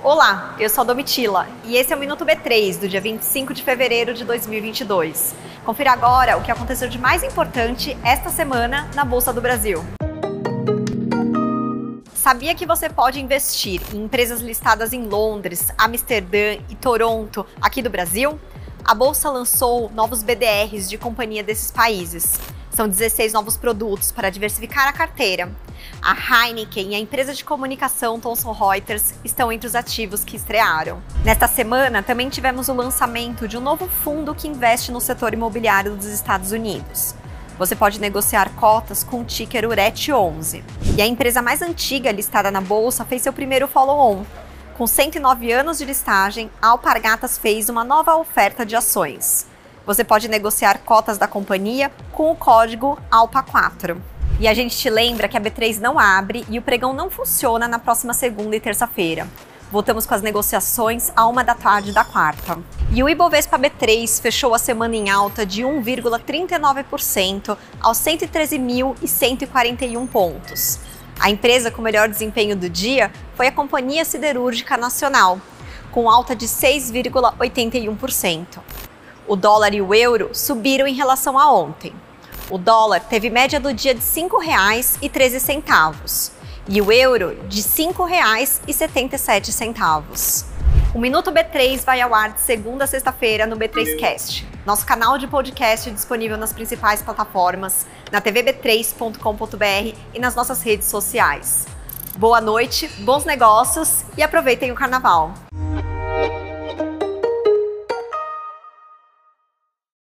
Olá, eu sou a Domitila e esse é o Minuto B3 do dia 25 de fevereiro de 2022. Confira agora o que aconteceu de mais importante esta semana na Bolsa do Brasil. Sabia que você pode investir em empresas listadas em Londres, Amsterdã e Toronto, aqui do Brasil? A bolsa lançou novos BDRs de companhia desses países. São 16 novos produtos para diversificar a carteira. A Heineken e a empresa de comunicação Thomson Reuters estão entre os ativos que estrearam. Nesta semana, também tivemos o lançamento de um novo fundo que investe no setor imobiliário dos Estados Unidos. Você pode negociar cotas com o ticker URET11. E a empresa mais antiga listada na bolsa fez seu primeiro follow-on. Com 109 anos de listagem, a Alpargatas fez uma nova oferta de ações. Você pode negociar cotas da companhia com o código ALPA4. E a gente te lembra que a B3 não abre e o pregão não funciona na próxima segunda e terça-feira. Voltamos com as negociações a uma da tarde da quarta. E o Ibovespa B3 fechou a semana em alta de 1,39% aos 113.141 pontos. A empresa com melhor desempenho do dia foi a Companhia Siderúrgica Nacional, com alta de 6,81% o dólar e o euro subiram em relação a ontem. O dólar teve média do dia de R$ 5,13 e o euro de R$ 5,77. O Minuto B3 vai ao ar de segunda a sexta-feira no B3Cast, nosso canal de podcast disponível nas principais plataformas, na tvb3.com.br e nas nossas redes sociais. Boa noite, bons negócios e aproveitem o carnaval!